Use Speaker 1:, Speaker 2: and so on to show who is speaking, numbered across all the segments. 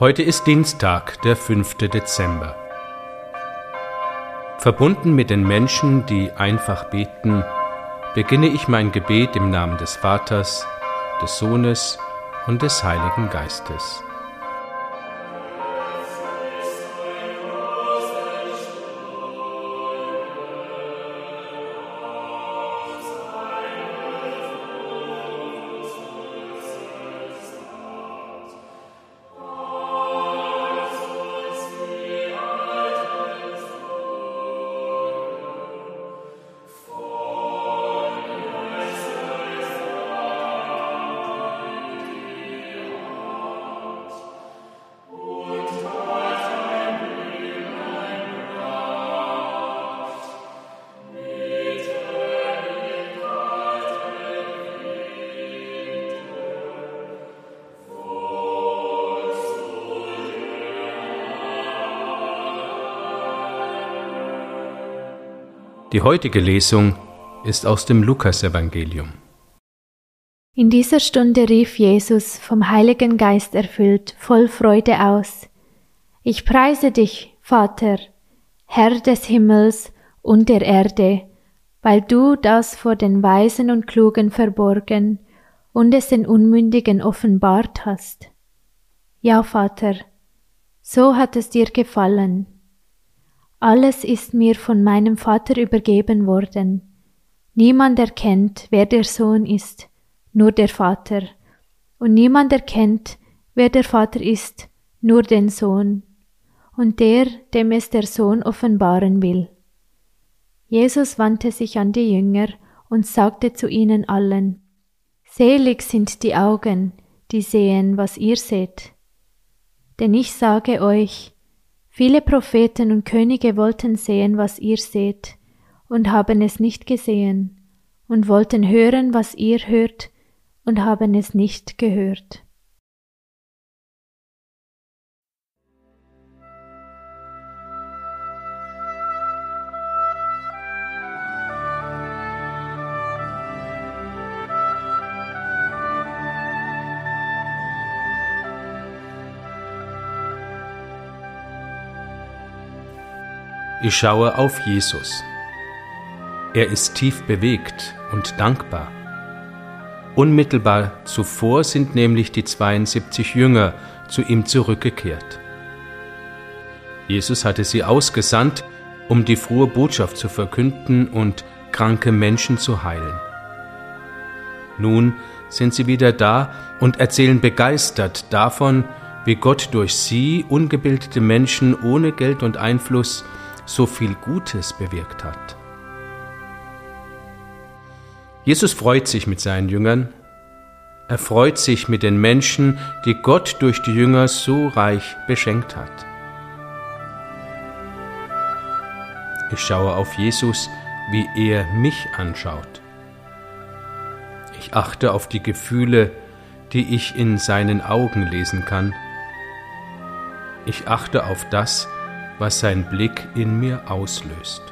Speaker 1: Heute ist Dienstag, der 5. Dezember. Verbunden mit den Menschen, die einfach beten, beginne ich mein Gebet im Namen des Vaters, des Sohnes und des Heiligen Geistes. Die heutige Lesung ist aus dem Lukasevangelium.
Speaker 2: In dieser Stunde rief Jesus, vom Heiligen Geist erfüllt, voll Freude aus. Ich preise dich, Vater, Herr des Himmels und der Erde, weil du das vor den Weisen und Klugen verborgen und es den Unmündigen offenbart hast. Ja, Vater, so hat es dir gefallen. Alles ist mir von meinem Vater übergeben worden. Niemand erkennt, wer der Sohn ist, nur der Vater. Und niemand erkennt, wer der Vater ist, nur den Sohn. Und der, dem es der Sohn offenbaren will. Jesus wandte sich an die Jünger und sagte zu ihnen allen, Selig sind die Augen, die sehen, was ihr seht. Denn ich sage euch, Viele Propheten und Könige wollten sehen, was ihr seht, und haben es nicht gesehen, und wollten hören, was ihr hört, und haben es nicht gehört.
Speaker 1: Ich schaue auf Jesus. Er ist tief bewegt und dankbar. Unmittelbar zuvor sind nämlich die 72 Jünger zu ihm zurückgekehrt. Jesus hatte sie ausgesandt, um die frohe Botschaft zu verkünden und kranke Menschen zu heilen. Nun sind sie wieder da und erzählen begeistert davon, wie Gott durch sie, ungebildete Menschen ohne Geld und Einfluss, so viel Gutes bewirkt hat. Jesus freut sich mit seinen Jüngern. Er freut sich mit den Menschen, die Gott durch die Jünger so reich beschenkt hat. Ich schaue auf Jesus, wie er mich anschaut. Ich achte auf die Gefühle, die ich in seinen Augen lesen kann. Ich achte auf das, was sein Blick in mir auslöst.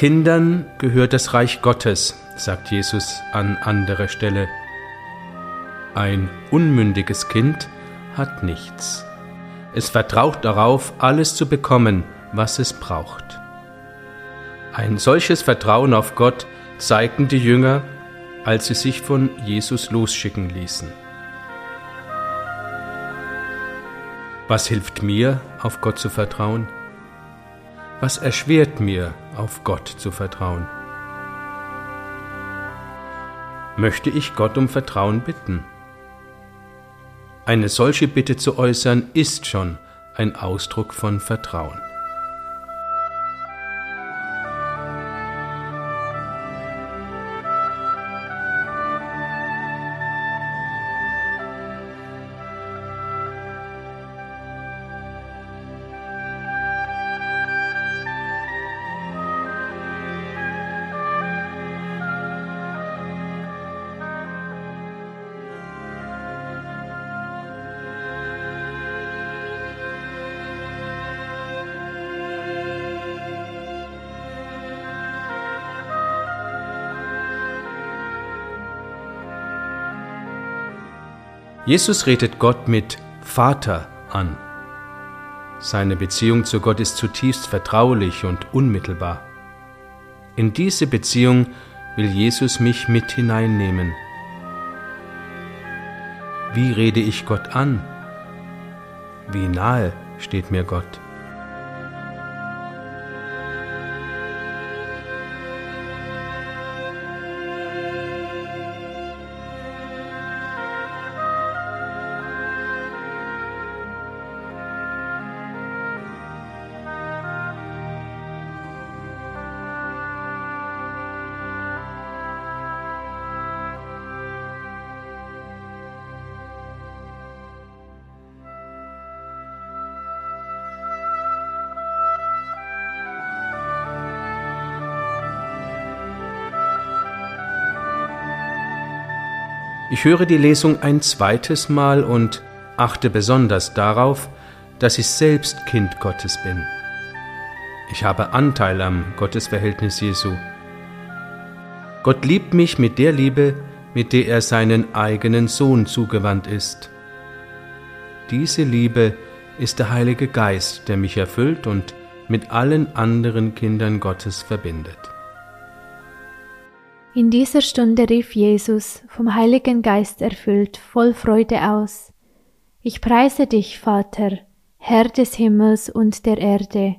Speaker 1: Kindern gehört das Reich Gottes, sagt Jesus an anderer Stelle. Ein unmündiges Kind hat nichts. Es vertraut darauf, alles zu bekommen, was es braucht. Ein solches Vertrauen auf Gott zeigten die Jünger, als sie sich von Jesus losschicken ließen. Was hilft mir, auf Gott zu vertrauen? Was erschwert mir, auf Gott zu vertrauen? Möchte ich Gott um Vertrauen bitten? Eine solche Bitte zu äußern ist schon ein Ausdruck von Vertrauen. Jesus redet Gott mit Vater an. Seine Beziehung zu Gott ist zutiefst vertraulich und unmittelbar. In diese Beziehung will Jesus mich mit hineinnehmen. Wie rede ich Gott an? Wie nahe steht mir Gott? Ich höre die Lesung ein zweites Mal und achte besonders darauf, dass ich selbst Kind Gottes bin. Ich habe Anteil am Gottesverhältnis Jesu. Gott liebt mich mit der Liebe, mit der er seinen eigenen Sohn zugewandt ist. Diese Liebe ist der Heilige Geist, der mich erfüllt und mit allen anderen Kindern Gottes verbindet.
Speaker 2: In dieser Stunde rief Jesus, vom Heiligen Geist erfüllt, voll Freude aus. Ich preise dich, Vater, Herr des Himmels und der Erde,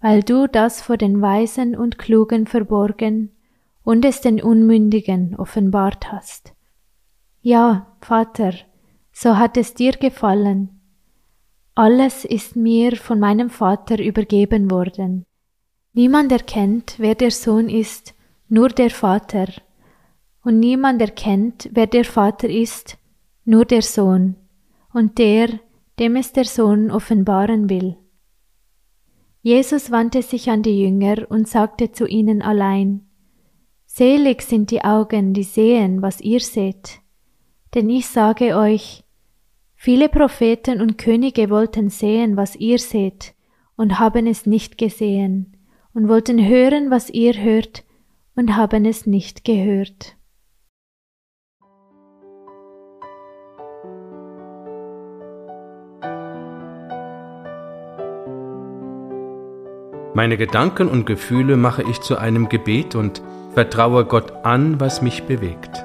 Speaker 2: weil du das vor den Weisen und Klugen verborgen und es den Unmündigen offenbart hast. Ja, Vater, so hat es dir gefallen. Alles ist mir von meinem Vater übergeben worden. Niemand erkennt, wer der Sohn ist, nur der Vater. Und niemand erkennt, wer der Vater ist, nur der Sohn, und der, dem es der Sohn offenbaren will. Jesus wandte sich an die Jünger und sagte zu ihnen allein, Selig sind die Augen, die sehen, was ihr seht. Denn ich sage euch, viele Propheten und Könige wollten sehen, was ihr seht, und haben es nicht gesehen, und wollten hören, was ihr hört, und haben es nicht gehört.
Speaker 1: Meine Gedanken und Gefühle mache ich zu einem Gebet und vertraue Gott an, was mich bewegt.